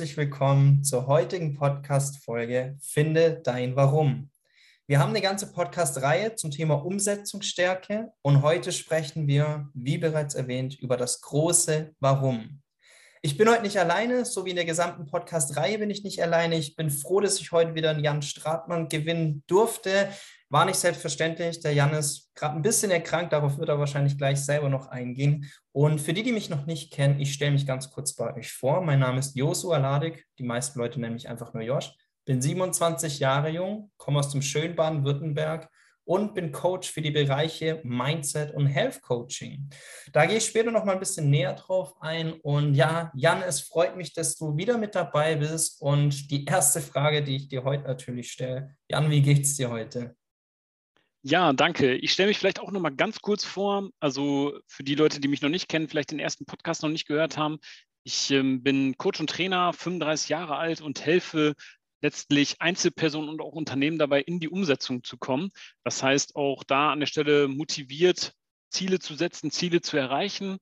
Herzlich willkommen zur heutigen Podcast-Folge Finde dein Warum. Wir haben eine ganze Podcast-Reihe zum Thema Umsetzungsstärke und heute sprechen wir, wie bereits erwähnt, über das große Warum. Ich bin heute nicht alleine, so wie in der gesamten Podcast-Reihe bin ich nicht alleine. Ich bin froh, dass ich heute wieder einen Jan Stratmann gewinnen durfte. War nicht selbstverständlich. Der Jan ist gerade ein bisschen erkrankt, darauf wird er wahrscheinlich gleich selber noch eingehen. Und für die, die mich noch nicht kennen, ich stelle mich ganz kurz bei euch vor. Mein Name ist Josu Aladik. Die meisten Leute nennen mich einfach nur Josh. Bin 27 Jahre jung, komme aus dem schönen Baden-Württemberg und bin Coach für die Bereiche Mindset und Health Coaching. Da gehe ich später noch mal ein bisschen näher drauf ein. Und ja, Jan, es freut mich, dass du wieder mit dabei bist. Und die erste Frage, die ich dir heute natürlich stelle, Jan, wie geht's dir heute? Ja, danke. Ich stelle mich vielleicht auch noch mal ganz kurz vor. Also für die Leute, die mich noch nicht kennen, vielleicht den ersten Podcast noch nicht gehört haben. Ich ähm, bin Coach und Trainer, 35 Jahre alt und helfe letztlich Einzelpersonen und auch Unternehmen dabei in die Umsetzung zu kommen. Das heißt, auch da an der Stelle motiviert, Ziele zu setzen, Ziele zu erreichen,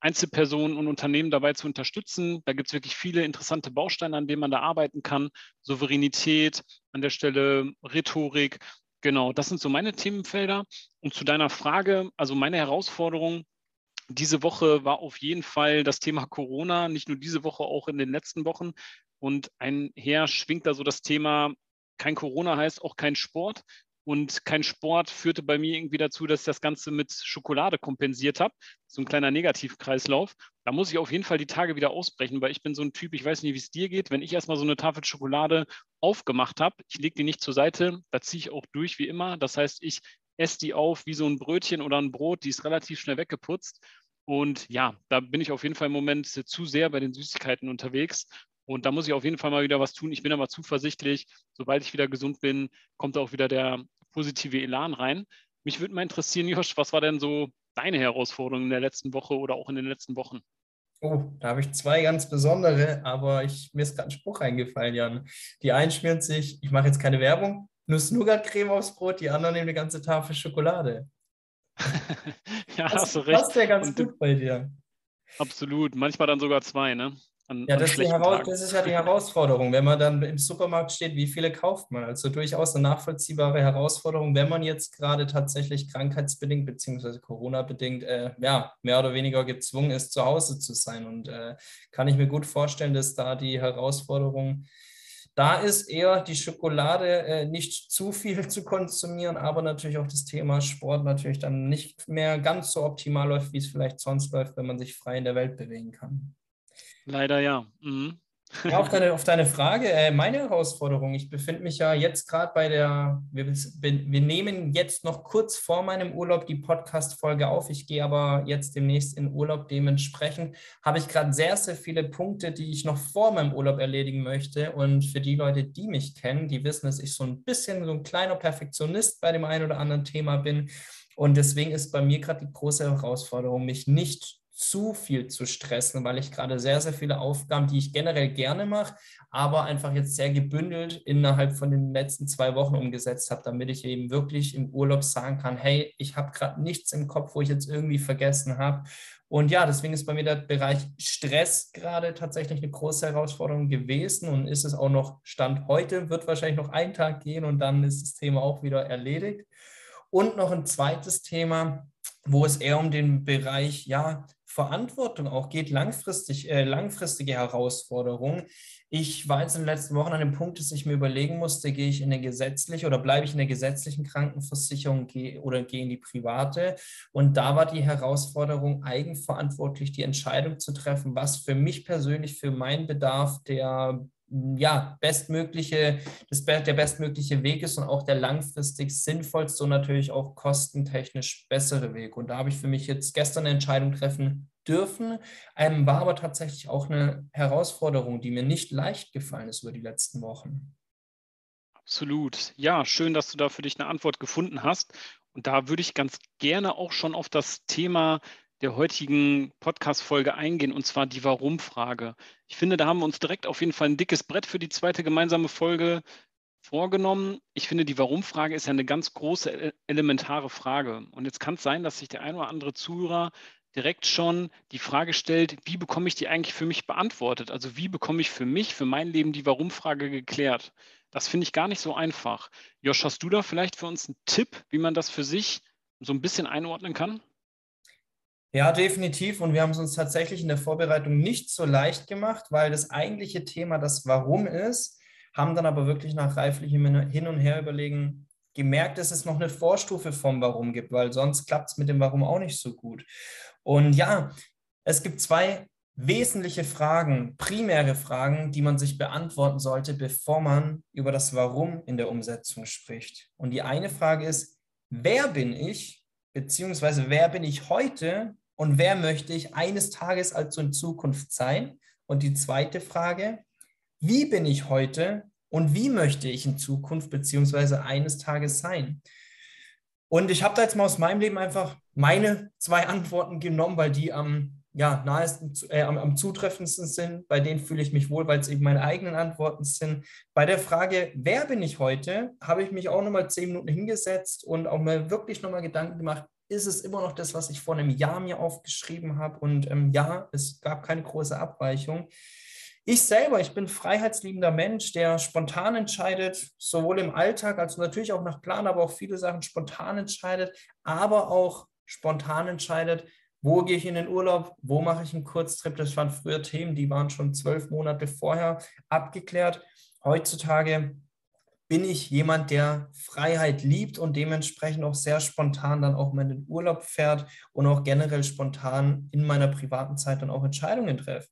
Einzelpersonen und Unternehmen dabei zu unterstützen. Da gibt es wirklich viele interessante Bausteine, an denen man da arbeiten kann. Souveränität, an der Stelle Rhetorik. Genau, das sind so meine Themenfelder. Und zu deiner Frage, also meine Herausforderung diese Woche war auf jeden Fall das Thema Corona, nicht nur diese Woche, auch in den letzten Wochen. Und einher schwingt da so das Thema, kein Corona heißt auch kein Sport. Und kein Sport führte bei mir irgendwie dazu, dass ich das Ganze mit Schokolade kompensiert habe. So ein kleiner Negativkreislauf. Da muss ich auf jeden Fall die Tage wieder ausbrechen, weil ich bin so ein Typ, ich weiß nicht, wie es dir geht. Wenn ich erstmal so eine Tafel Schokolade aufgemacht habe, ich lege die nicht zur Seite, da ziehe ich auch durch wie immer. Das heißt, ich esse die auf wie so ein Brötchen oder ein Brot, die ist relativ schnell weggeputzt. Und ja, da bin ich auf jeden Fall im Moment zu sehr bei den Süßigkeiten unterwegs. Und da muss ich auf jeden Fall mal wieder was tun. Ich bin aber zuversichtlich, sobald ich wieder gesund bin, kommt auch wieder der positive Elan rein. Mich würde mal interessieren, Josh, was war denn so deine Herausforderung in der letzten Woche oder auch in den letzten Wochen? Oh, da habe ich zwei ganz besondere, aber ich, mir ist gerade ein Spruch eingefallen, Jan. Die einen schmieren sich, ich mache jetzt keine Werbung, Nuss-Nougat-Creme aufs Brot, die anderen nehmen eine ganze Tafel Schokolade. ja, das hast du recht. Passt ja ganz Und, gut bei dir. Absolut, manchmal dann sogar zwei, ne? An, ja, das, ist das, ist ja die Herausforderung, wenn man dann im Supermarkt steht, wie viele kauft man? Also durchaus eine nachvollziehbare Herausforderung, wenn man jetzt gerade tatsächlich krankheitsbedingt bzw. Corona-bedingt äh, ja, mehr oder weniger gezwungen ist, zu Hause zu sein. Und äh, kann ich mir gut vorstellen, dass da die Herausforderung da ist eher die Schokolade äh, nicht zu viel zu konsumieren, aber natürlich auch das Thema Sport natürlich dann nicht mehr ganz so optimal läuft, wie es vielleicht sonst läuft, wenn man sich frei in der Welt bewegen kann. Leider ja. Mhm. Ja, auf deine, auf deine Frage, äh, meine Herausforderung, ich befinde mich ja jetzt gerade bei der, wir, wir, nehmen jetzt noch kurz vor meinem Urlaub die Podcast-Folge auf. Ich gehe aber jetzt demnächst in Urlaub. Dementsprechend habe ich gerade sehr, sehr viele Punkte, die ich noch vor meinem Urlaub erledigen möchte. Und für die Leute, die mich kennen, die wissen, dass ich so ein bisschen so ein kleiner Perfektionist bei dem einen oder anderen Thema bin. Und deswegen ist bei mir gerade die große Herausforderung, mich nicht zu viel zu stressen, weil ich gerade sehr, sehr viele Aufgaben, die ich generell gerne mache, aber einfach jetzt sehr gebündelt innerhalb von den letzten zwei Wochen umgesetzt habe, damit ich eben wirklich im Urlaub sagen kann, hey, ich habe gerade nichts im Kopf, wo ich jetzt irgendwie vergessen habe. Und ja, deswegen ist bei mir der Bereich Stress gerade tatsächlich eine große Herausforderung gewesen und ist es auch noch Stand heute, wird wahrscheinlich noch ein Tag gehen und dann ist das Thema auch wieder erledigt. Und noch ein zweites Thema, wo es eher um den Bereich ja, Verantwortung auch geht, langfristig, äh, langfristige Herausforderungen. Ich war jetzt in den letzten Wochen an dem Punkt, dass ich mir überlegen musste, gehe ich in eine gesetzliche oder bleibe ich in der gesetzlichen Krankenversicherung gehe, oder gehe in die private. Und da war die Herausforderung, eigenverantwortlich die Entscheidung zu treffen, was für mich persönlich, für meinen Bedarf der ja, bestmögliche, das, der bestmögliche Weg ist und auch der langfristig sinnvollste und natürlich auch kostentechnisch bessere Weg. Und da habe ich für mich jetzt gestern eine Entscheidung treffen dürfen, ähm, war aber tatsächlich auch eine Herausforderung, die mir nicht leicht gefallen ist über die letzten Wochen. Absolut. Ja, schön, dass du da für dich eine Antwort gefunden hast. Und da würde ich ganz gerne auch schon auf das Thema der heutigen Podcast-Folge eingehen, und zwar die Warum-Frage. Ich finde, da haben wir uns direkt auf jeden Fall ein dickes Brett für die zweite gemeinsame Folge vorgenommen. Ich finde, die Warum-Frage ist ja eine ganz große, elementare Frage. Und jetzt kann es sein, dass sich der ein oder andere Zuhörer direkt schon die Frage stellt, wie bekomme ich die eigentlich für mich beantwortet? Also wie bekomme ich für mich, für mein Leben die Warum-Frage geklärt? Das finde ich gar nicht so einfach. Josh, hast du da vielleicht für uns einen Tipp, wie man das für sich so ein bisschen einordnen kann? Ja, definitiv. Und wir haben es uns tatsächlich in der Vorbereitung nicht so leicht gemacht, weil das eigentliche Thema das Warum ist, haben dann aber wirklich nach reiflichem Hin und Her überlegen gemerkt, dass es noch eine Vorstufe vom Warum gibt, weil sonst klappt es mit dem Warum auch nicht so gut. Und ja, es gibt zwei wesentliche Fragen, primäre Fragen, die man sich beantworten sollte, bevor man über das Warum in der Umsetzung spricht. Und die eine Frage ist, wer bin ich, beziehungsweise wer bin ich heute und wer möchte ich eines Tages also in Zukunft sein? Und die zweite Frage, wie bin ich heute und wie möchte ich in Zukunft beziehungsweise eines Tages sein? Und ich habe da jetzt mal aus meinem Leben einfach meine zwei Antworten genommen, weil die am ja, nahesten, äh, am, am zutreffendsten sind. Bei denen fühle ich mich wohl, weil es eben meine eigenen Antworten sind. Bei der Frage, wer bin ich heute, habe ich mich auch nochmal zehn Minuten hingesetzt und auch mal wirklich nochmal Gedanken gemacht, ist es immer noch das, was ich vor einem Jahr mir aufgeschrieben habe? Und ähm, ja, es gab keine große Abweichung. Ich selber, ich bin freiheitsliebender Mensch, der spontan entscheidet, sowohl im Alltag als natürlich auch nach Plan, aber auch viele Sachen spontan entscheidet, aber auch spontan entscheidet, wo gehe ich in den Urlaub? Wo mache ich einen Kurztrip? Das waren früher Themen, die waren schon zwölf Monate vorher abgeklärt. Heutzutage bin ich jemand, der Freiheit liebt und dementsprechend auch sehr spontan dann auch mal in den Urlaub fährt und auch generell spontan in meiner privaten Zeit dann auch Entscheidungen treffe.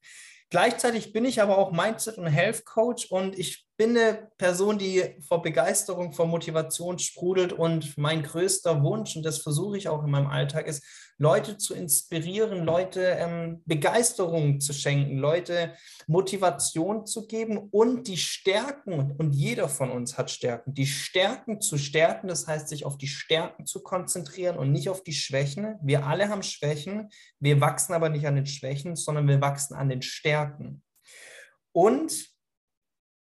Gleichzeitig bin ich aber auch Mindset- und Health Coach und ich bin eine Person, die vor Begeisterung, vor Motivation sprudelt und mein größter Wunsch, und das versuche ich auch in meinem Alltag, ist, Leute zu inspirieren, Leute ähm, Begeisterung zu schenken, Leute Motivation zu geben und die Stärken, und jeder von uns hat Stärken, die Stärken zu stärken, das heißt, sich auf die Stärken zu konzentrieren und nicht auf die Schwächen. Wir alle haben Schwächen, wir wachsen aber nicht an den Schwächen, sondern wir wachsen an den Stärken. Und,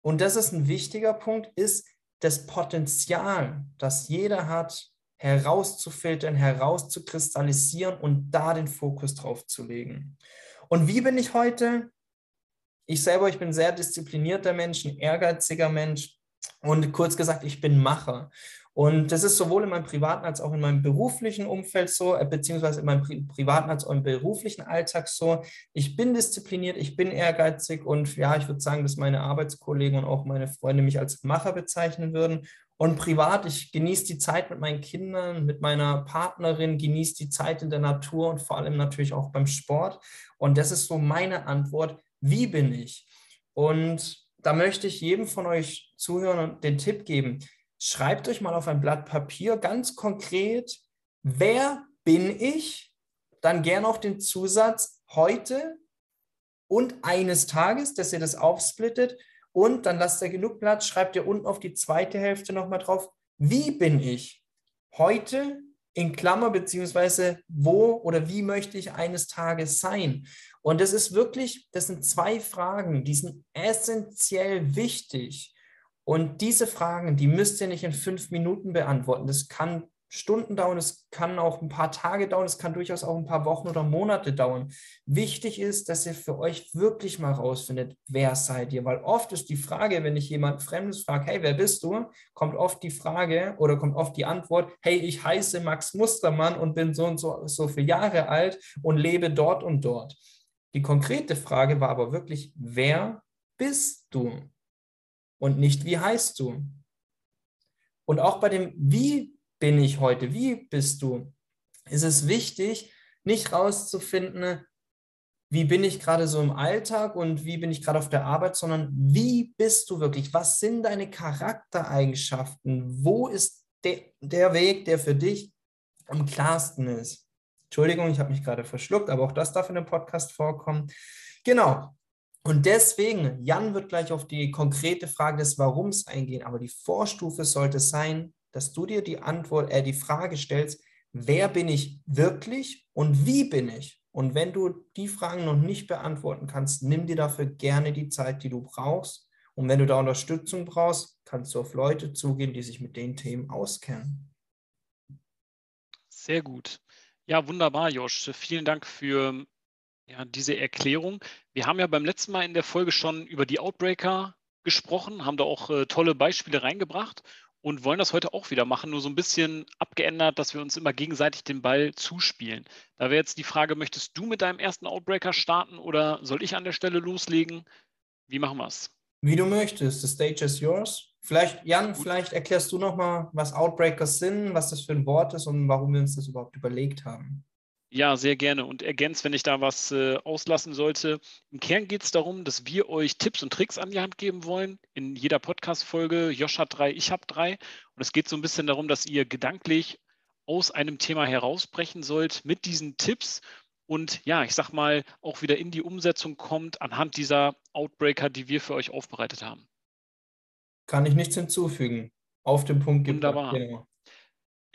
und das ist ein wichtiger Punkt, ist das Potenzial, das jeder hat, herauszufiltern, herauszukristallisieren und da den Fokus drauf zu legen. Und wie bin ich heute? Ich selber, ich bin sehr disziplinierter Mensch, ein ehrgeiziger Mensch und kurz gesagt, ich bin Macher. Und das ist sowohl in meinem privaten als auch in meinem beruflichen Umfeld so, äh, beziehungsweise in meinem Pri privaten als auch im beruflichen Alltag so. Ich bin diszipliniert, ich bin ehrgeizig und ja, ich würde sagen, dass meine Arbeitskollegen und auch meine Freunde mich als Macher bezeichnen würden. Und privat, ich genieße die Zeit mit meinen Kindern, mit meiner Partnerin, genieße die Zeit in der Natur und vor allem natürlich auch beim Sport. Und das ist so meine Antwort. Wie bin ich? Und da möchte ich jedem von euch zuhören und den Tipp geben. Schreibt euch mal auf ein Blatt Papier ganz konkret, wer bin ich? Dann gerne auch den Zusatz heute und eines Tages, dass ihr das aufsplittet und dann lasst ihr genug Platz, schreibt ihr unten auf die zweite Hälfte nochmal drauf, wie bin ich heute in Klammer, beziehungsweise wo oder wie möchte ich eines Tages sein? Und das ist wirklich, das sind zwei Fragen, die sind essentiell wichtig. Und diese Fragen, die müsst ihr nicht in fünf Minuten beantworten. Das kann Stunden dauern, es kann auch ein paar Tage dauern, es kann durchaus auch ein paar Wochen oder Monate dauern. Wichtig ist, dass ihr für euch wirklich mal rausfindet, wer seid ihr, weil oft ist die Frage, wenn ich jemand Fremdes frage, hey, wer bist du, kommt oft die Frage oder kommt oft die Antwort, hey, ich heiße Max Mustermann und bin so und so, so viele Jahre alt und lebe dort und dort. Die konkrete Frage war aber wirklich, wer bist du? Und nicht, wie heißt du? Und auch bei dem Wie bin ich heute? Wie bist du? Ist es wichtig, nicht rauszufinden, wie bin ich gerade so im Alltag und wie bin ich gerade auf der Arbeit, sondern wie bist du wirklich? Was sind deine Charaktereigenschaften? Wo ist de der Weg, der für dich am klarsten ist? Entschuldigung, ich habe mich gerade verschluckt, aber auch das darf in dem Podcast vorkommen. Genau. Und deswegen, Jan wird gleich auf die konkrete Frage des Warums eingehen, aber die Vorstufe sollte sein, dass du dir die Antwort, äh, die Frage stellst, wer bin ich wirklich und wie bin ich? Und wenn du die Fragen noch nicht beantworten kannst, nimm dir dafür gerne die Zeit, die du brauchst. Und wenn du da Unterstützung brauchst, kannst du auf Leute zugehen, die sich mit den Themen auskennen. Sehr gut. Ja, wunderbar, Josh. Vielen Dank für ja, diese Erklärung. Wir haben ja beim letzten Mal in der Folge schon über die Outbreaker gesprochen, haben da auch äh, tolle Beispiele reingebracht und wollen das heute auch wieder machen, nur so ein bisschen abgeändert, dass wir uns immer gegenseitig den Ball zuspielen. Da wäre jetzt die Frage, möchtest du mit deinem ersten Outbreaker starten oder soll ich an der Stelle loslegen? Wie machen wir es? Wie du möchtest. The stage is yours. Vielleicht, Jan, vielleicht erklärst du nochmal, was Outbreakers sind, was das für ein Wort ist und warum wir uns das überhaupt überlegt haben. Ja, sehr gerne. Und ergänzt, wenn ich da was äh, auslassen sollte. Im Kern geht es darum, dass wir euch Tipps und Tricks an die Hand geben wollen. In jeder Podcast-Folge, Josh hat drei, ich habe drei. Und es geht so ein bisschen darum, dass ihr gedanklich aus einem Thema herausbrechen sollt mit diesen Tipps und ja, ich sag mal, auch wieder in die Umsetzung kommt anhand dieser Outbreaker, die wir für euch aufbereitet haben. Kann ich nichts hinzufügen. Auf den Punkt gebracht. Wunderbar. Genau.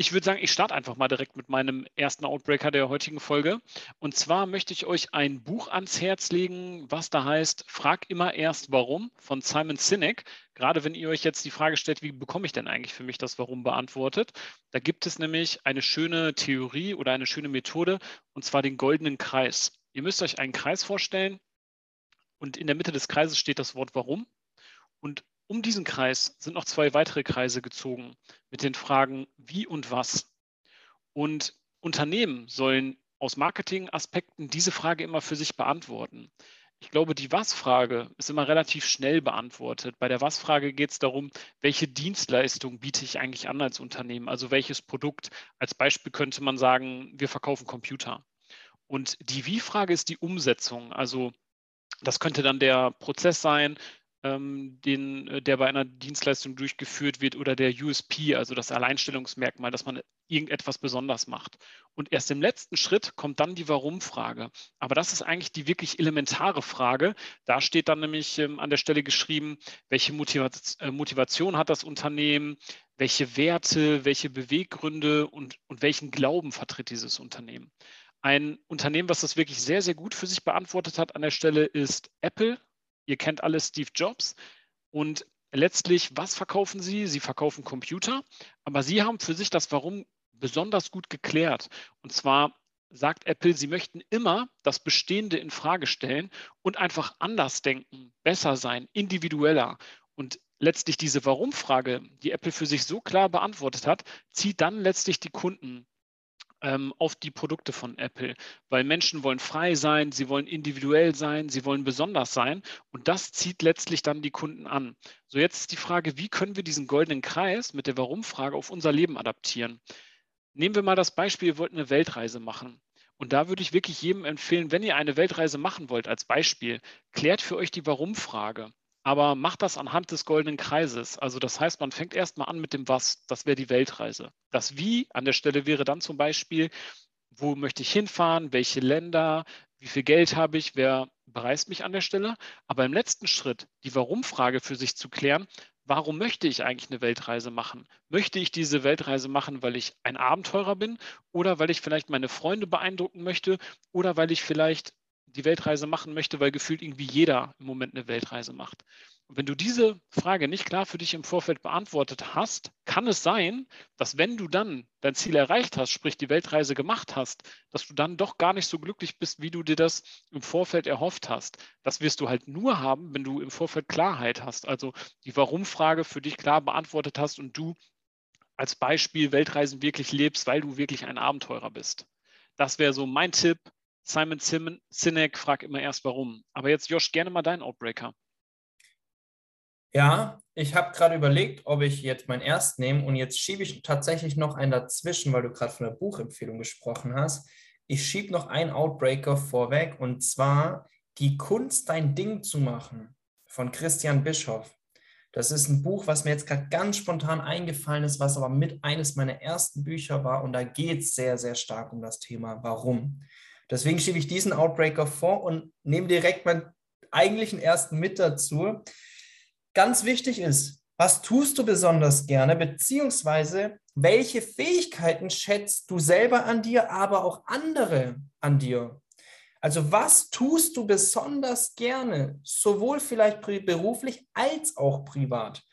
Ich würde sagen, ich starte einfach mal direkt mit meinem ersten Outbreaker der heutigen Folge. Und zwar möchte ich euch ein Buch ans Herz legen, was da heißt Frag immer erst warum von Simon Sinek. Gerade wenn ihr euch jetzt die Frage stellt, wie bekomme ich denn eigentlich für mich das Warum beantwortet? Da gibt es nämlich eine schöne Theorie oder eine schöne Methode, und zwar den goldenen Kreis. Ihr müsst euch einen Kreis vorstellen und in der Mitte des Kreises steht das Wort Warum. Und um diesen Kreis sind noch zwei weitere Kreise gezogen mit den Fragen wie und was. Und Unternehmen sollen aus Marketingaspekten diese Frage immer für sich beantworten. Ich glaube, die Was-Frage ist immer relativ schnell beantwortet. Bei der Was-Frage geht es darum, welche Dienstleistung biete ich eigentlich an als Unternehmen, also welches Produkt. Als Beispiel könnte man sagen, wir verkaufen Computer. Und die Wie-Frage ist die Umsetzung. Also das könnte dann der Prozess sein, den, äh, der bei einer Dienstleistung durchgeführt wird oder der USP, also das Alleinstellungsmerkmal, dass man irgendetwas besonders macht. Und erst im letzten Schritt kommt dann die Warum-Frage. Aber das ist eigentlich die wirklich elementare Frage. Da steht dann nämlich ähm, an der Stelle geschrieben, welche Motivation, äh, Motivation hat das Unternehmen, welche Werte, welche Beweggründe und, und welchen Glauben vertritt dieses Unternehmen. Ein Unternehmen, was das wirklich sehr, sehr gut für sich beantwortet hat an der Stelle, ist Apple. Ihr kennt alle Steve Jobs. Und letztlich, was verkaufen sie? Sie verkaufen Computer, aber sie haben für sich das Warum besonders gut geklärt. Und zwar sagt Apple, sie möchten immer das Bestehende in Frage stellen und einfach anders denken, besser sein, individueller. Und letztlich diese Warum-Frage, die Apple für sich so klar beantwortet hat, zieht dann letztlich die Kunden ähm, auf die Produkte von Apple, weil Menschen wollen frei sein, sie wollen individuell sein, sie wollen besonders sein und das zieht letztlich dann die Kunden an. So jetzt ist die Frage, wie können wir diesen goldenen Kreis mit der Warum-Frage auf unser Leben adaptieren? Nehmen wir mal das Beispiel, ihr wollt eine Weltreise machen. Und da würde ich wirklich jedem empfehlen, wenn ihr eine Weltreise machen wollt, als Beispiel, klärt für euch die Warum-Frage aber macht das anhand des goldenen Kreises. Also das heißt, man fängt erstmal an mit dem Was, das wäre die Weltreise. Das Wie an der Stelle wäre dann zum Beispiel, wo möchte ich hinfahren, welche Länder, wie viel Geld habe ich, wer bereist mich an der Stelle. Aber im letzten Schritt die Warum-Frage für sich zu klären, warum möchte ich eigentlich eine Weltreise machen? Möchte ich diese Weltreise machen, weil ich ein Abenteurer bin oder weil ich vielleicht meine Freunde beeindrucken möchte oder weil ich vielleicht die Weltreise machen möchte, weil gefühlt irgendwie jeder im Moment eine Weltreise macht. Und wenn du diese Frage nicht klar für dich im Vorfeld beantwortet hast, kann es sein, dass wenn du dann dein Ziel erreicht hast, sprich die Weltreise gemacht hast, dass du dann doch gar nicht so glücklich bist, wie du dir das im Vorfeld erhofft hast. Das wirst du halt nur haben, wenn du im Vorfeld Klarheit hast, also die Warum-Frage für dich klar beantwortet hast und du als Beispiel Weltreisen wirklich lebst, weil du wirklich ein Abenteurer bist. Das wäre so mein Tipp Simon Sinek, frag immer erst warum. Aber jetzt, Josh, gerne mal deinen Outbreaker. Ja, ich habe gerade überlegt, ob ich jetzt meinen erst nehme und jetzt schiebe ich tatsächlich noch einen dazwischen, weil du gerade von der Buchempfehlung gesprochen hast. Ich schiebe noch einen Outbreaker vorweg und zwar Die Kunst, dein Ding zu machen von Christian Bischoff. Das ist ein Buch, was mir jetzt gerade ganz spontan eingefallen ist, was aber mit eines meiner ersten Bücher war und da geht es sehr, sehr stark um das Thema Warum. Deswegen schiebe ich diesen Outbreaker vor und nehme direkt meinen eigentlichen ersten mit dazu. Ganz wichtig ist, was tust du besonders gerne, beziehungsweise welche Fähigkeiten schätzt du selber an dir, aber auch andere an dir? Also was tust du besonders gerne, sowohl vielleicht beruflich als auch privat?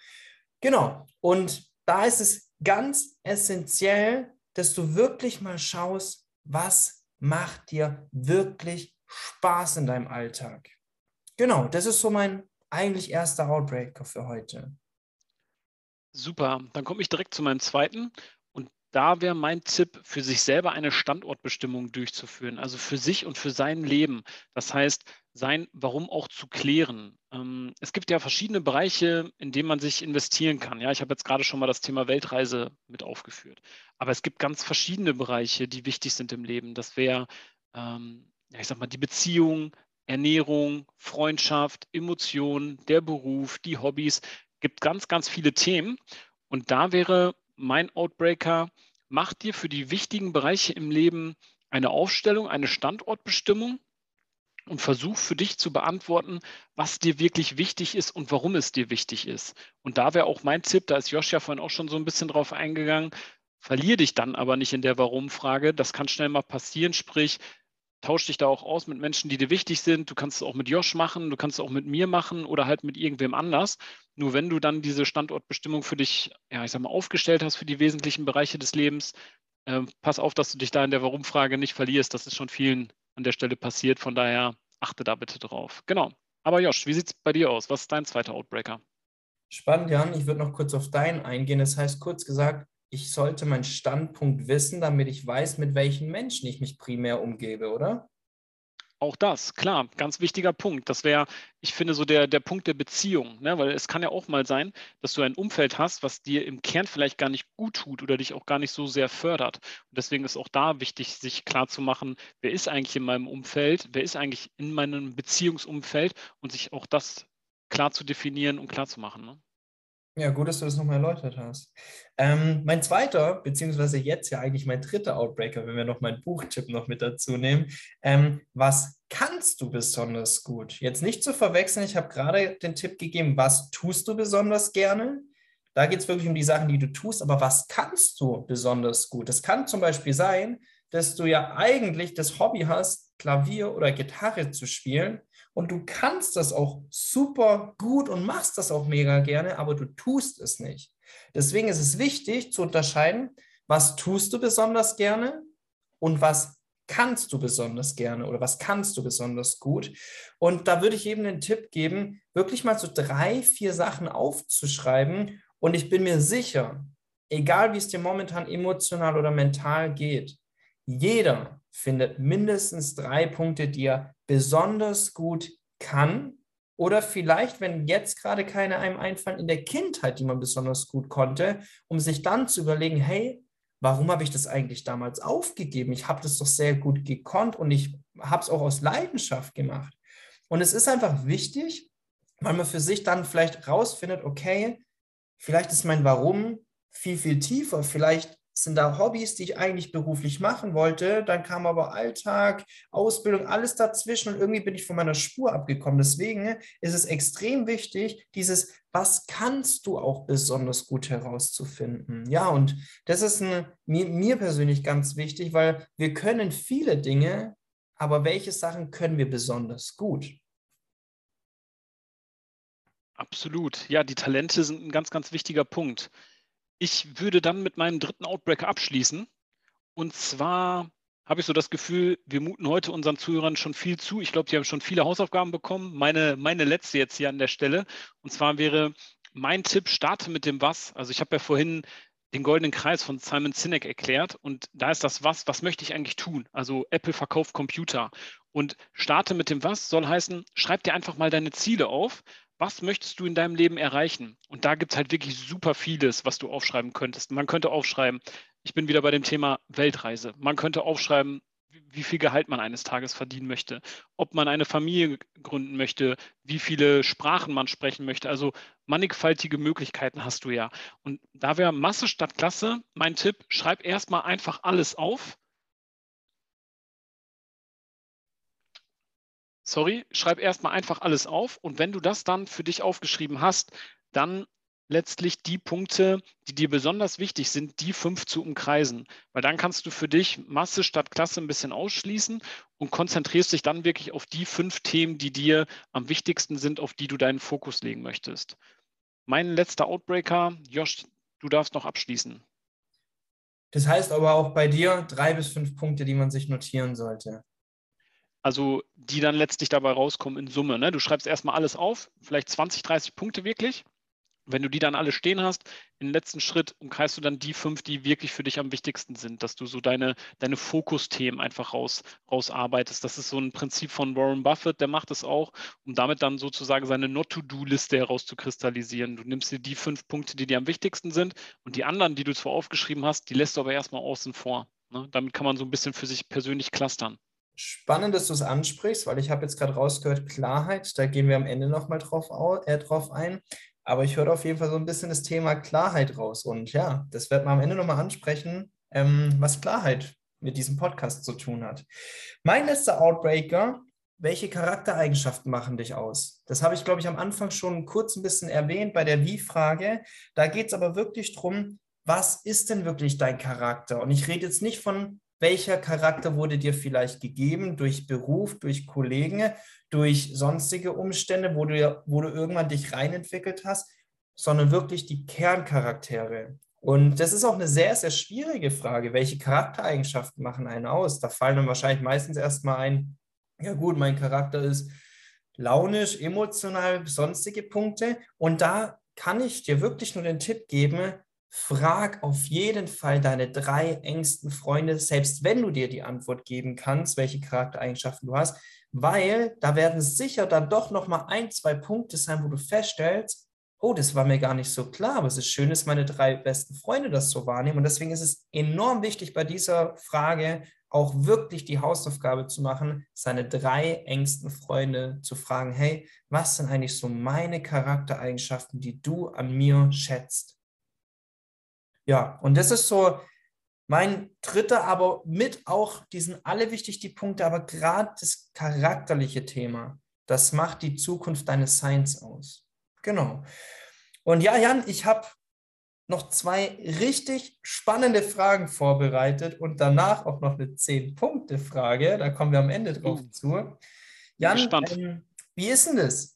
Genau. Und da ist es ganz essentiell, dass du wirklich mal schaust, was macht dir wirklich Spaß in deinem Alltag? Genau, das ist so mein eigentlich erster Outbreaker für heute. Super, dann komme ich direkt zu meinem zweiten. Da wäre mein Tipp, für sich selber eine Standortbestimmung durchzuführen, also für sich und für sein Leben. Das heißt, sein Warum auch zu klären. Ähm, es gibt ja verschiedene Bereiche, in denen man sich investieren kann. Ja, ich habe jetzt gerade schon mal das Thema Weltreise mit aufgeführt. Aber es gibt ganz verschiedene Bereiche, die wichtig sind im Leben. Das wäre, ähm, ja, ich sag mal, die Beziehung, Ernährung, Freundschaft, Emotionen, der Beruf, die Hobbys. Gibt ganz, ganz viele Themen. Und da wäre mein Outbreaker, mach dir für die wichtigen Bereiche im Leben eine Aufstellung, eine Standortbestimmung und versuch für dich zu beantworten, was dir wirklich wichtig ist und warum es dir wichtig ist. Und da wäre auch mein Tipp, da ist Josh ja vorhin auch schon so ein bisschen drauf eingegangen, verlier dich dann aber nicht in der Warum-Frage. Das kann schnell mal passieren, sprich, tausch dich da auch aus mit Menschen, die dir wichtig sind. Du kannst es auch mit Josh machen, du kannst es auch mit mir machen oder halt mit irgendwem anders. Nur wenn du dann diese Standortbestimmung für dich, ja, ich sag mal, aufgestellt hast für die wesentlichen Bereiche des Lebens, äh, pass auf, dass du dich da in der Warum-Frage nicht verlierst. Das ist schon vielen an der Stelle passiert. Von daher achte da bitte drauf. Genau. Aber Josh, wie sieht es bei dir aus? Was ist dein zweiter Outbreaker? Spannend, Jan. Ich würde noch kurz auf deinen eingehen. Das heißt, kurz gesagt, ich sollte meinen Standpunkt wissen, damit ich weiß, mit welchen Menschen ich mich primär umgebe, oder? Auch das, klar, ganz wichtiger Punkt. Das wäre, ich finde, so der, der Punkt der Beziehung. Ne? Weil es kann ja auch mal sein, dass du ein Umfeld hast, was dir im Kern vielleicht gar nicht gut tut oder dich auch gar nicht so sehr fördert. Und deswegen ist auch da wichtig, sich klar zu machen, wer ist eigentlich in meinem Umfeld, wer ist eigentlich in meinem Beziehungsumfeld und sich auch das klar zu definieren und klar zu machen. Ne? Ja, gut, dass du das nochmal erläutert hast. Ähm, mein zweiter, beziehungsweise jetzt ja eigentlich mein dritter Outbreaker, wenn wir noch meinen Buchtipp noch mit dazu nehmen. Ähm, was kannst du besonders gut? Jetzt nicht zu verwechseln, ich habe gerade den Tipp gegeben, was tust du besonders gerne? Da geht es wirklich um die Sachen, die du tust, aber was kannst du besonders gut? Es kann zum Beispiel sein, dass du ja eigentlich das Hobby hast, Klavier oder Gitarre zu spielen und du kannst das auch super gut und machst das auch mega gerne, aber du tust es nicht. Deswegen ist es wichtig zu unterscheiden, was tust du besonders gerne und was kannst du besonders gerne oder was kannst du besonders gut. Und da würde ich eben den Tipp geben, wirklich mal so drei, vier Sachen aufzuschreiben. Und ich bin mir sicher, egal wie es dir momentan emotional oder mental geht, jeder findet mindestens drei Punkte, die er besonders gut kann. Oder vielleicht, wenn jetzt gerade keine einem einfallen, in der Kindheit, die man besonders gut konnte, um sich dann zu überlegen, hey, warum habe ich das eigentlich damals aufgegeben? Ich habe das doch sehr gut gekonnt und ich habe es auch aus Leidenschaft gemacht. Und es ist einfach wichtig, weil man für sich dann vielleicht rausfindet, okay, vielleicht ist mein Warum viel, viel tiefer. Vielleicht sind da Hobbys, die ich eigentlich beruflich machen wollte. Dann kam aber Alltag, Ausbildung, alles dazwischen und irgendwie bin ich von meiner Spur abgekommen. Deswegen ist es extrem wichtig, dieses, was kannst du auch besonders gut herauszufinden. Ja, und das ist ein, mir, mir persönlich ganz wichtig, weil wir können viele Dinge, aber welche Sachen können wir besonders gut? Absolut. Ja, die Talente sind ein ganz, ganz wichtiger Punkt. Ich würde dann mit meinem dritten Outbreaker abschließen. Und zwar habe ich so das Gefühl, wir muten heute unseren Zuhörern schon viel zu. Ich glaube, sie haben schon viele Hausaufgaben bekommen. Meine, meine letzte jetzt hier an der Stelle. Und zwar wäre mein Tipp, starte mit dem Was. Also ich habe ja vorhin den goldenen Kreis von Simon Sinek erklärt und da ist das Was, was möchte ich eigentlich tun? Also Apple verkauft Computer und starte mit dem Was soll heißen, schreib dir einfach mal deine Ziele auf, was möchtest du in deinem Leben erreichen? Und da gibt es halt wirklich super vieles, was du aufschreiben könntest. Man könnte aufschreiben, ich bin wieder bei dem Thema Weltreise. Man könnte aufschreiben, wie viel Gehalt man eines Tages verdienen möchte, ob man eine Familie gründen möchte, wie viele Sprachen man sprechen möchte. Also mannigfaltige Möglichkeiten hast du ja. Und da wäre Masse statt Klasse mein Tipp, schreib erstmal einfach alles auf sorry, schreib erstmal einfach alles auf und wenn du das dann für dich aufgeschrieben hast, dann letztlich die Punkte, die dir besonders wichtig sind, die fünf zu umkreisen. Weil dann kannst du für dich Masse statt Klasse ein bisschen ausschließen und konzentrierst dich dann wirklich auf die fünf Themen, die dir am wichtigsten sind, auf die du deinen Fokus legen möchtest. Mein letzter Outbreaker, Josh, du darfst noch abschließen. Das heißt aber auch bei dir drei bis fünf Punkte, die man sich notieren sollte. Also die dann letztlich dabei rauskommen in Summe. Ne? Du schreibst erstmal alles auf, vielleicht 20, 30 Punkte wirklich. Wenn du die dann alle stehen hast, im letzten Schritt umkreist du dann die fünf, die wirklich für dich am wichtigsten sind, dass du so deine, deine Fokusthemen einfach raus, rausarbeitest. Das ist so ein Prinzip von Warren Buffett, der macht es auch, um damit dann sozusagen seine Not-to-Do-Liste herauszukristallisieren. Du nimmst dir die fünf Punkte, die dir am wichtigsten sind und die anderen, die du zwar aufgeschrieben hast, die lässt du aber erstmal außen vor. Ne? Damit kann man so ein bisschen für sich persönlich clustern. Spannend, dass du es ansprichst, weil ich habe jetzt gerade rausgehört, Klarheit, da gehen wir am Ende nochmal drauf, äh, drauf ein. Aber ich höre auf jeden Fall so ein bisschen das Thema Klarheit raus. Und ja, das wird man am Ende nochmal ansprechen, ähm, was Klarheit mit diesem Podcast zu tun hat. Mein letzter Outbreaker, welche Charaktereigenschaften machen dich aus? Das habe ich, glaube ich, am Anfang schon kurz ein bisschen erwähnt bei der Wie-Frage. Da geht es aber wirklich darum, was ist denn wirklich dein Charakter? Und ich rede jetzt nicht von welcher Charakter wurde dir vielleicht gegeben durch Beruf, durch Kollegen, durch sonstige Umstände, wo du, wo du irgendwann dich reinentwickelt hast, sondern wirklich die Kerncharaktere. Und das ist auch eine sehr, sehr schwierige Frage. Welche Charaktereigenschaften machen einen aus? Da fallen dann wahrscheinlich meistens erstmal ein, ja gut, mein Charakter ist launisch, emotional, sonstige Punkte. Und da kann ich dir wirklich nur den Tipp geben, frag auf jeden Fall deine drei engsten Freunde, selbst wenn du dir die Antwort geben kannst, welche Charaktereigenschaften du hast, weil da werden sicher dann doch noch mal ein, zwei Punkte sein, wo du feststellst, oh, das war mir gar nicht so klar, aber es ist schön, dass meine drei besten Freunde das so wahrnehmen und deswegen ist es enorm wichtig bei dieser Frage auch wirklich die Hausaufgabe zu machen, seine drei engsten Freunde zu fragen, hey, was sind eigentlich so meine Charaktereigenschaften, die du an mir schätzt? Ja, und das ist so mein dritter, aber mit auch, die sind alle wichtig, die Punkte, aber gerade das charakterliche Thema, das macht die Zukunft deines Seins aus. Genau. Und ja, Jan, ich habe noch zwei richtig spannende Fragen vorbereitet und danach auch noch eine Zehn-Punkte-Frage. Da kommen wir am Ende drauf uh, zu. Jan, ähm, wie ist denn das?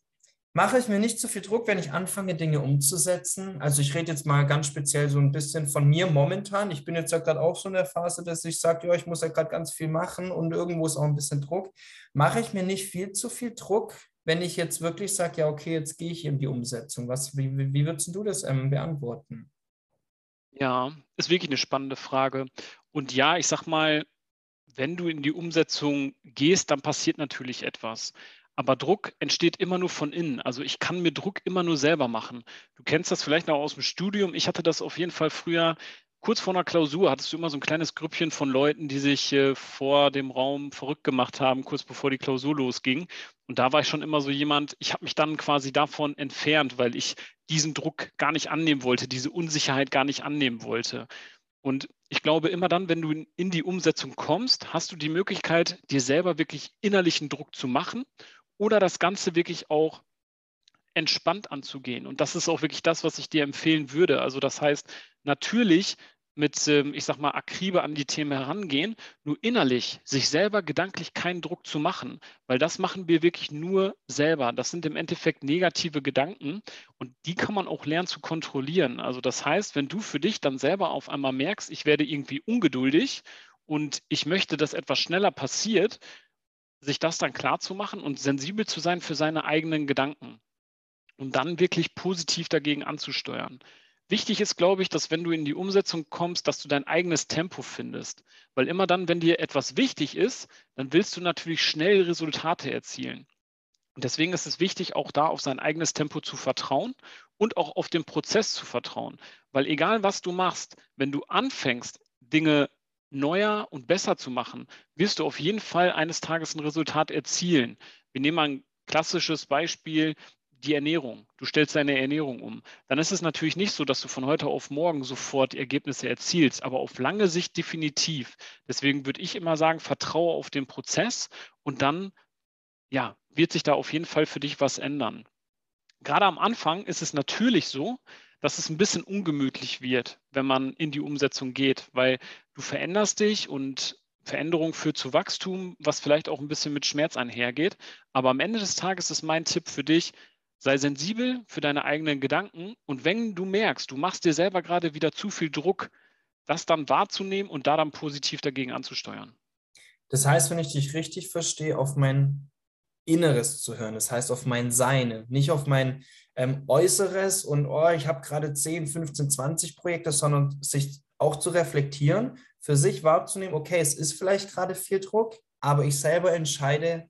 Mache ich mir nicht zu viel Druck, wenn ich anfange, Dinge umzusetzen. Also ich rede jetzt mal ganz speziell so ein bisschen von mir momentan. Ich bin jetzt ja gerade auch so in der Phase, dass ich sage, ja, ich muss ja gerade ganz viel machen und irgendwo ist auch ein bisschen Druck. Mache ich mir nicht viel zu viel Druck, wenn ich jetzt wirklich sage, ja, okay, jetzt gehe ich in die Umsetzung. Was, wie, wie würdest du das ähm, beantworten? Ja, ist wirklich eine spannende Frage. Und ja, ich sag mal, wenn du in die Umsetzung gehst, dann passiert natürlich etwas. Aber Druck entsteht immer nur von innen. Also ich kann mir Druck immer nur selber machen. Du kennst das vielleicht noch aus dem Studium. Ich hatte das auf jeden Fall früher. Kurz vor einer Klausur hattest du immer so ein kleines Grüppchen von Leuten, die sich äh, vor dem Raum verrückt gemacht haben, kurz bevor die Klausur losging. Und da war ich schon immer so jemand, ich habe mich dann quasi davon entfernt, weil ich diesen Druck gar nicht annehmen wollte, diese Unsicherheit gar nicht annehmen wollte. Und ich glaube, immer dann, wenn du in die Umsetzung kommst, hast du die Möglichkeit, dir selber wirklich innerlichen Druck zu machen oder das Ganze wirklich auch entspannt anzugehen. Und das ist auch wirklich das, was ich dir empfehlen würde. Also das heißt, natürlich mit, ähm, ich sag mal, Akribe an die Themen herangehen, nur innerlich sich selber gedanklich keinen Druck zu machen, weil das machen wir wirklich nur selber. Das sind im Endeffekt negative Gedanken und die kann man auch lernen zu kontrollieren. Also das heißt, wenn du für dich dann selber auf einmal merkst, ich werde irgendwie ungeduldig und ich möchte, dass etwas schneller passiert, sich das dann klar zu machen und sensibel zu sein für seine eigenen Gedanken und dann wirklich positiv dagegen anzusteuern. Wichtig ist, glaube ich, dass wenn du in die Umsetzung kommst, dass du dein eigenes Tempo findest. Weil immer dann, wenn dir etwas wichtig ist, dann willst du natürlich schnell Resultate erzielen. Und deswegen ist es wichtig, auch da auf sein eigenes Tempo zu vertrauen und auch auf den Prozess zu vertrauen. Weil egal was du machst, wenn du anfängst, Dinge neuer und besser zu machen, wirst du auf jeden Fall eines Tages ein Resultat erzielen. Wir nehmen ein klassisches Beispiel, die Ernährung. Du stellst deine Ernährung um. Dann ist es natürlich nicht so, dass du von heute auf morgen sofort Ergebnisse erzielst, aber auf lange Sicht definitiv. Deswegen würde ich immer sagen, vertraue auf den Prozess und dann ja, wird sich da auf jeden Fall für dich was ändern. Gerade am Anfang ist es natürlich so, dass es ein bisschen ungemütlich wird, wenn man in die Umsetzung geht, weil du veränderst dich und Veränderung führt zu Wachstum, was vielleicht auch ein bisschen mit Schmerz einhergeht. Aber am Ende des Tages ist mein Tipp für dich, sei sensibel für deine eigenen Gedanken und wenn du merkst, du machst dir selber gerade wieder zu viel Druck, das dann wahrzunehmen und da dann positiv dagegen anzusteuern. Das heißt, wenn ich dich richtig verstehe, auf mein Inneres zu hören, das heißt auf mein Sein, nicht auf mein ähm, Äußeres und oh, ich habe gerade 10, 15, 20 Projekte, sondern sich auch zu reflektieren, für sich wahrzunehmen, okay, es ist vielleicht gerade viel Druck, aber ich selber entscheide,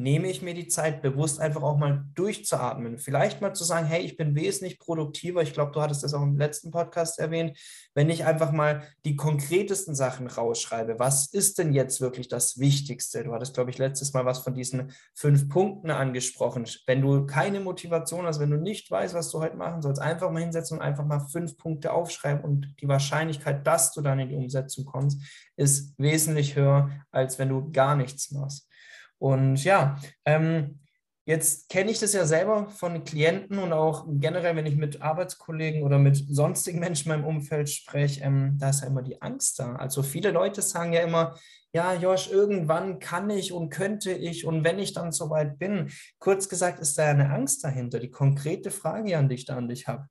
nehme ich mir die Zeit, bewusst einfach auch mal durchzuatmen. Vielleicht mal zu sagen, hey, ich bin wesentlich produktiver. Ich glaube, du hattest das auch im letzten Podcast erwähnt. Wenn ich einfach mal die konkretesten Sachen rausschreibe, was ist denn jetzt wirklich das Wichtigste? Du hattest, glaube ich, letztes Mal was von diesen fünf Punkten angesprochen. Wenn du keine Motivation hast, wenn du nicht weißt, was du heute machen sollst, einfach mal hinsetzen und einfach mal fünf Punkte aufschreiben und die Wahrscheinlichkeit, dass du dann in die Umsetzung kommst, ist wesentlich höher, als wenn du gar nichts machst. Und ja, ähm, jetzt kenne ich das ja selber von Klienten und auch generell, wenn ich mit Arbeitskollegen oder mit sonstigen Menschen in meinem Umfeld spreche, ähm, da ist ja immer die Angst da. Also viele Leute sagen ja immer, ja, Josh, irgendwann kann ich und könnte ich und wenn ich dann soweit bin. Kurz gesagt, ist da ja eine Angst dahinter. Die konkrete Frage an dich da an dich habe.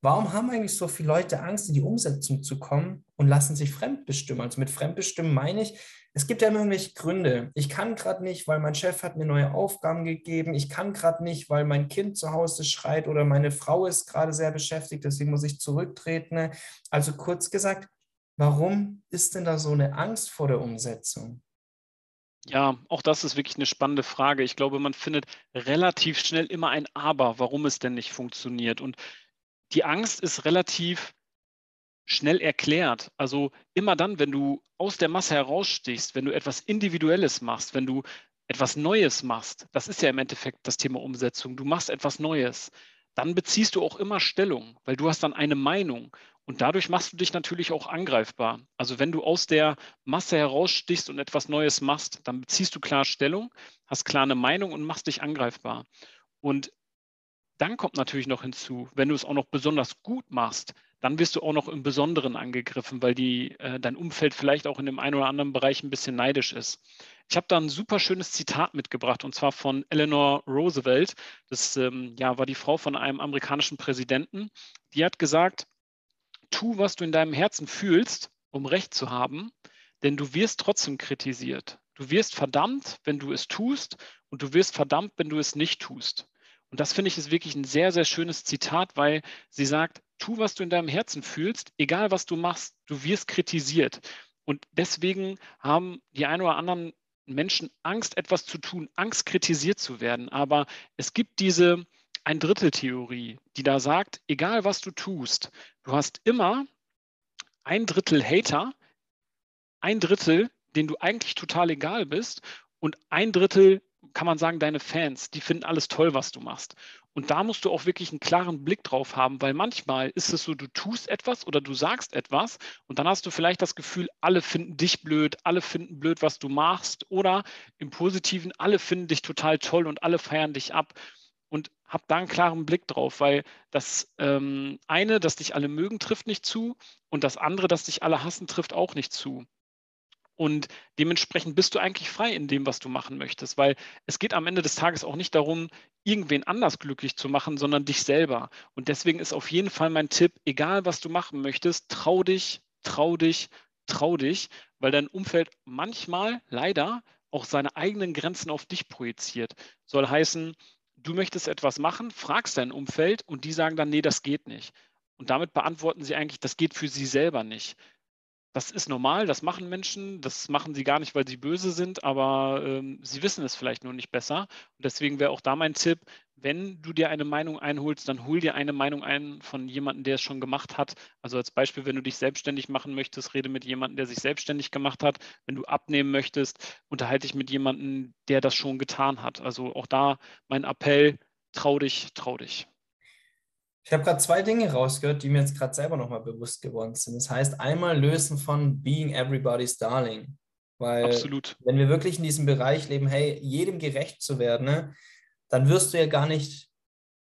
Warum haben eigentlich so viele Leute Angst, in die Umsetzung zu kommen und lassen sich fremdbestimmen? Also mit fremdbestimmen meine ich, es gibt ja immer irgendwelche Gründe. Ich kann gerade nicht, weil mein Chef hat mir neue Aufgaben gegeben. Ich kann gerade nicht, weil mein Kind zu Hause schreit oder meine Frau ist gerade sehr beschäftigt, deswegen muss ich zurücktreten. Also kurz gesagt, warum ist denn da so eine Angst vor der Umsetzung? Ja, auch das ist wirklich eine spannende Frage. Ich glaube, man findet relativ schnell immer ein Aber, warum es denn nicht funktioniert. Und die Angst ist relativ schnell erklärt. Also immer dann, wenn du aus der Masse herausstichst, wenn du etwas Individuelles machst, wenn du etwas Neues machst, das ist ja im Endeffekt das Thema Umsetzung, du machst etwas Neues, dann beziehst du auch immer Stellung, weil du hast dann eine Meinung und dadurch machst du dich natürlich auch angreifbar. Also wenn du aus der Masse herausstichst und etwas Neues machst, dann beziehst du klar Stellung, hast klar eine Meinung und machst dich angreifbar. Und dann kommt natürlich noch hinzu, wenn du es auch noch besonders gut machst, dann wirst du auch noch im Besonderen angegriffen, weil die, äh, dein Umfeld vielleicht auch in dem einen oder anderen Bereich ein bisschen neidisch ist. Ich habe da ein super schönes Zitat mitgebracht und zwar von Eleanor Roosevelt. Das ähm, ja, war die Frau von einem amerikanischen Präsidenten. Die hat gesagt, tu, was du in deinem Herzen fühlst, um Recht zu haben, denn du wirst trotzdem kritisiert. Du wirst verdammt, wenn du es tust und du wirst verdammt, wenn du es nicht tust. Und das finde ich ist wirklich ein sehr, sehr schönes Zitat, weil sie sagt, tu, was du in deinem Herzen fühlst, egal was du machst, du wirst kritisiert. Und deswegen haben die ein oder anderen Menschen Angst, etwas zu tun, Angst, kritisiert zu werden. Aber es gibt diese ein Drittel Theorie, die da sagt, egal was du tust, du hast immer ein Drittel Hater, ein Drittel, den du eigentlich total egal bist und ein Drittel kann man sagen, deine Fans, die finden alles toll, was du machst. Und da musst du auch wirklich einen klaren Blick drauf haben, weil manchmal ist es so, du tust etwas oder du sagst etwas und dann hast du vielleicht das Gefühl, alle finden dich blöd, alle finden blöd, was du machst oder im Positiven, alle finden dich total toll und alle feiern dich ab. Und hab da einen klaren Blick drauf, weil das ähm, eine, dass dich alle mögen, trifft nicht zu und das andere, dass dich alle hassen, trifft auch nicht zu. Und dementsprechend bist du eigentlich frei in dem, was du machen möchtest, weil es geht am Ende des Tages auch nicht darum, irgendwen anders glücklich zu machen, sondern dich selber. Und deswegen ist auf jeden Fall mein Tipp, egal was du machen möchtest, trau dich, trau dich, trau dich, weil dein Umfeld manchmal leider auch seine eigenen Grenzen auf dich projiziert. Soll heißen, du möchtest etwas machen, fragst dein Umfeld und die sagen dann, nee, das geht nicht. Und damit beantworten sie eigentlich, das geht für sie selber nicht. Das ist normal, das machen Menschen, das machen sie gar nicht, weil sie böse sind, aber ähm, sie wissen es vielleicht nur nicht besser. Und deswegen wäre auch da mein Tipp, wenn du dir eine Meinung einholst, dann hol dir eine Meinung ein von jemandem, der es schon gemacht hat. Also als Beispiel, wenn du dich selbstständig machen möchtest, rede mit jemandem, der sich selbstständig gemacht hat. Wenn du abnehmen möchtest, unterhalte dich mit jemandem, der das schon getan hat. Also auch da mein Appell, trau dich, trau dich. Ich habe gerade zwei Dinge rausgehört, die mir jetzt gerade selber nochmal bewusst geworden sind. Das heißt, einmal lösen von Being Everybody's Darling. Weil Absolut. wenn wir wirklich in diesem Bereich leben, hey, jedem gerecht zu werden, ne, dann wirst du ja gar nicht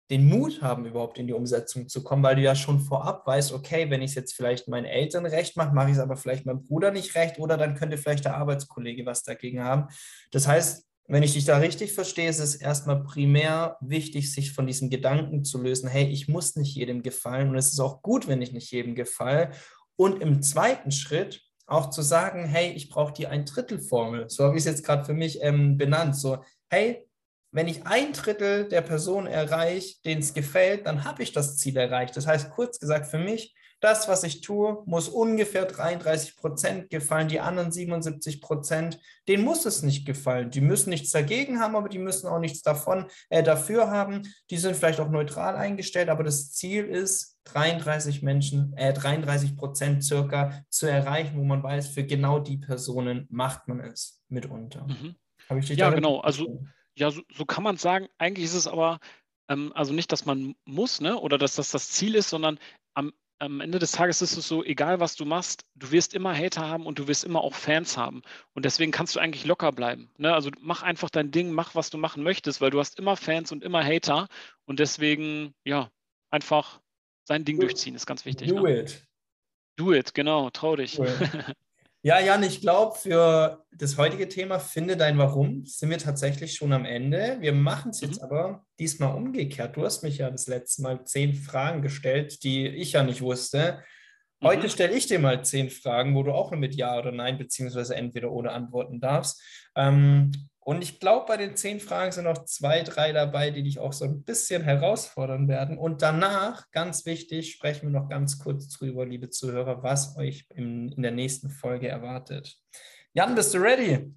den Mut haben, überhaupt in die Umsetzung zu kommen, weil du ja schon vorab weißt, okay, wenn ich es jetzt vielleicht meinen Eltern recht mache, mache ich es aber vielleicht meinem Bruder nicht recht oder dann könnte vielleicht der Arbeitskollege was dagegen haben. Das heißt, wenn ich dich da richtig verstehe, ist es erstmal primär wichtig, sich von diesem Gedanken zu lösen, hey, ich muss nicht jedem gefallen und es ist auch gut, wenn ich nicht jedem gefalle. Und im zweiten Schritt auch zu sagen, hey, ich brauche die Ein-Drittel-Formel. So habe ich es jetzt gerade für mich ähm, benannt. So, hey, wenn ich ein Drittel der Person erreiche, denen es gefällt, dann habe ich das Ziel erreicht. Das heißt, kurz gesagt, für mich, das, was ich tue, muss ungefähr 33 Prozent gefallen. Die anderen 77 Prozent, denen muss es nicht gefallen. Die müssen nichts dagegen haben, aber die müssen auch nichts davon äh, dafür haben. Die sind vielleicht auch neutral eingestellt, aber das Ziel ist, 33 Menschen, äh, 33 Prozent circa zu erreichen, wo man weiß, für genau die Personen macht man es mitunter. Mhm. ja, genau. Also ja, so, so kann man sagen. Eigentlich ist es aber, ähm, also nicht, dass man muss, ne, oder dass das das Ziel ist, sondern am, am Ende des Tages ist es so, egal was du machst, du wirst immer Hater haben und du wirst immer auch Fans haben. Und deswegen kannst du eigentlich locker bleiben. Ne? Also mach einfach dein Ding, mach, was du machen möchtest, weil du hast immer Fans und immer Hater. Und deswegen, ja, einfach sein Ding durchziehen ist ganz wichtig. Do ne? it. Do it, genau, trau dich. Ja, Jan, ich glaube, für das heutige Thema Finde dein Warum sind wir tatsächlich schon am Ende. Wir machen es jetzt mhm. aber diesmal umgekehrt. Du hast mich ja das letzte Mal zehn Fragen gestellt, die ich ja nicht wusste. Heute mhm. stelle ich dir mal zehn Fragen, wo du auch nur mit Ja oder Nein beziehungsweise entweder oder antworten darfst. Ähm, und ich glaube, bei den zehn Fragen sind noch zwei, drei dabei, die dich auch so ein bisschen herausfordern werden. Und danach, ganz wichtig, sprechen wir noch ganz kurz drüber, liebe Zuhörer, was euch in, in der nächsten Folge erwartet. Jan, bist du ready?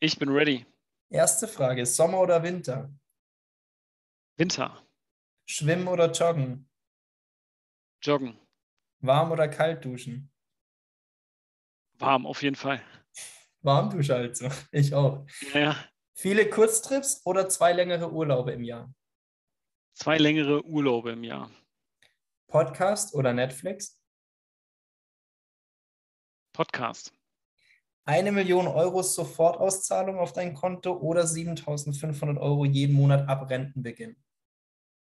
Ich bin ready. Erste Frage: Sommer oder Winter? Winter. Schwimmen oder joggen? Joggen. Warm oder kalt duschen? Warm, auf jeden Fall. Warmdusche also. Ich auch. Ja. Viele Kurztrips oder zwei längere Urlaube im Jahr? Zwei längere Urlaube im Jahr. Podcast oder Netflix? Podcast. Eine Million Euro Sofortauszahlung auf dein Konto oder 7500 Euro jeden Monat ab Rentenbeginn?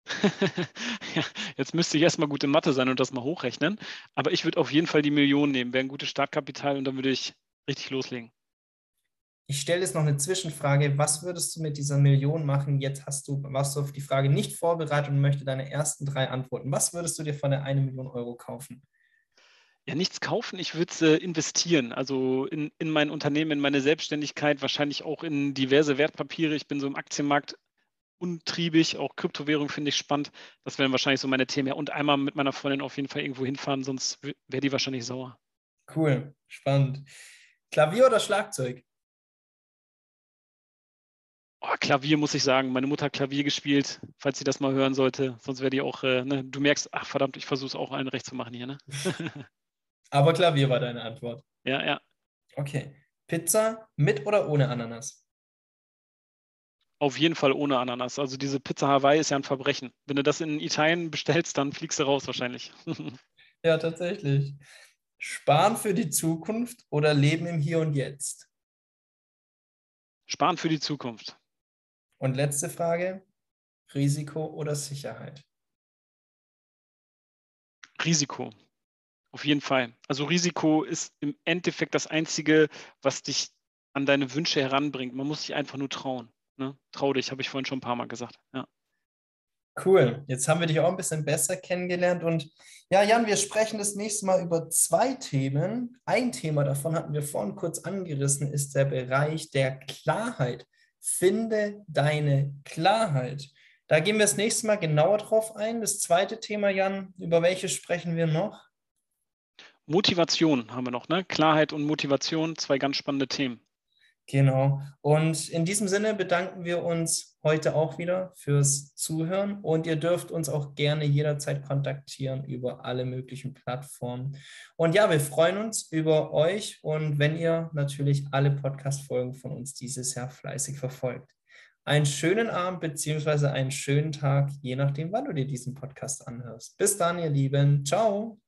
ja, jetzt müsste ich erstmal gute Mathe sein und das mal hochrechnen. Aber ich würde auf jeden Fall die Million nehmen, wäre ein gutes Startkapital und dann würde ich richtig loslegen. Ich stelle jetzt noch eine Zwischenfrage. Was würdest du mit dieser Million machen? Jetzt hast du, warst du auf die Frage nicht vorbereitet und möchte deine ersten drei antworten. Was würdest du dir von der eine Million Euro kaufen? Ja, nichts kaufen, ich würde es äh, investieren. Also in, in mein Unternehmen, in meine Selbstständigkeit, wahrscheinlich auch in diverse Wertpapiere. Ich bin so im Aktienmarkt untriebig, auch Kryptowährung finde ich spannend. Das wären wahrscheinlich so meine Themen. Und einmal mit meiner Freundin auf jeden Fall irgendwo hinfahren, sonst wäre die wahrscheinlich sauer. Cool, spannend. Klavier oder Schlagzeug? Oh, Klavier muss ich sagen. Meine Mutter hat Klavier gespielt, falls sie das mal hören sollte. Sonst wäre die auch, äh, ne? du merkst, ach verdammt, ich versuche es auch allen recht zu machen hier. Ne? Aber Klavier war deine Antwort. Ja, ja. Okay. Pizza mit oder ohne Ananas? Auf jeden Fall ohne Ananas. Also diese Pizza Hawaii ist ja ein Verbrechen. Wenn du das in Italien bestellst, dann fliegst du raus wahrscheinlich. ja, tatsächlich. Sparen für die Zukunft oder leben im Hier und Jetzt? Sparen für die Zukunft. Und letzte Frage, Risiko oder Sicherheit? Risiko, auf jeden Fall. Also Risiko ist im Endeffekt das Einzige, was dich an deine Wünsche heranbringt. Man muss sich einfach nur trauen. Ne? Trau dich, habe ich vorhin schon ein paar Mal gesagt. Ja. Cool. Jetzt haben wir dich auch ein bisschen besser kennengelernt. Und ja, Jan, wir sprechen das nächste Mal über zwei Themen. Ein Thema davon hatten wir vorhin kurz angerissen, ist der Bereich der Klarheit. Finde deine Klarheit. Da gehen wir das nächste Mal genauer drauf ein. Das zweite Thema, Jan, über welches sprechen wir noch? Motivation haben wir noch, ne? Klarheit und Motivation, zwei ganz spannende Themen. Genau. Und in diesem Sinne bedanken wir uns heute auch wieder fürs Zuhören und ihr dürft uns auch gerne jederzeit kontaktieren über alle möglichen Plattformen. Und ja, wir freuen uns über euch und wenn ihr natürlich alle Podcast-Folgen von uns dieses Jahr fleißig verfolgt. Einen schönen Abend beziehungsweise einen schönen Tag, je nachdem, wann du dir diesen Podcast anhörst. Bis dann, ihr Lieben. Ciao.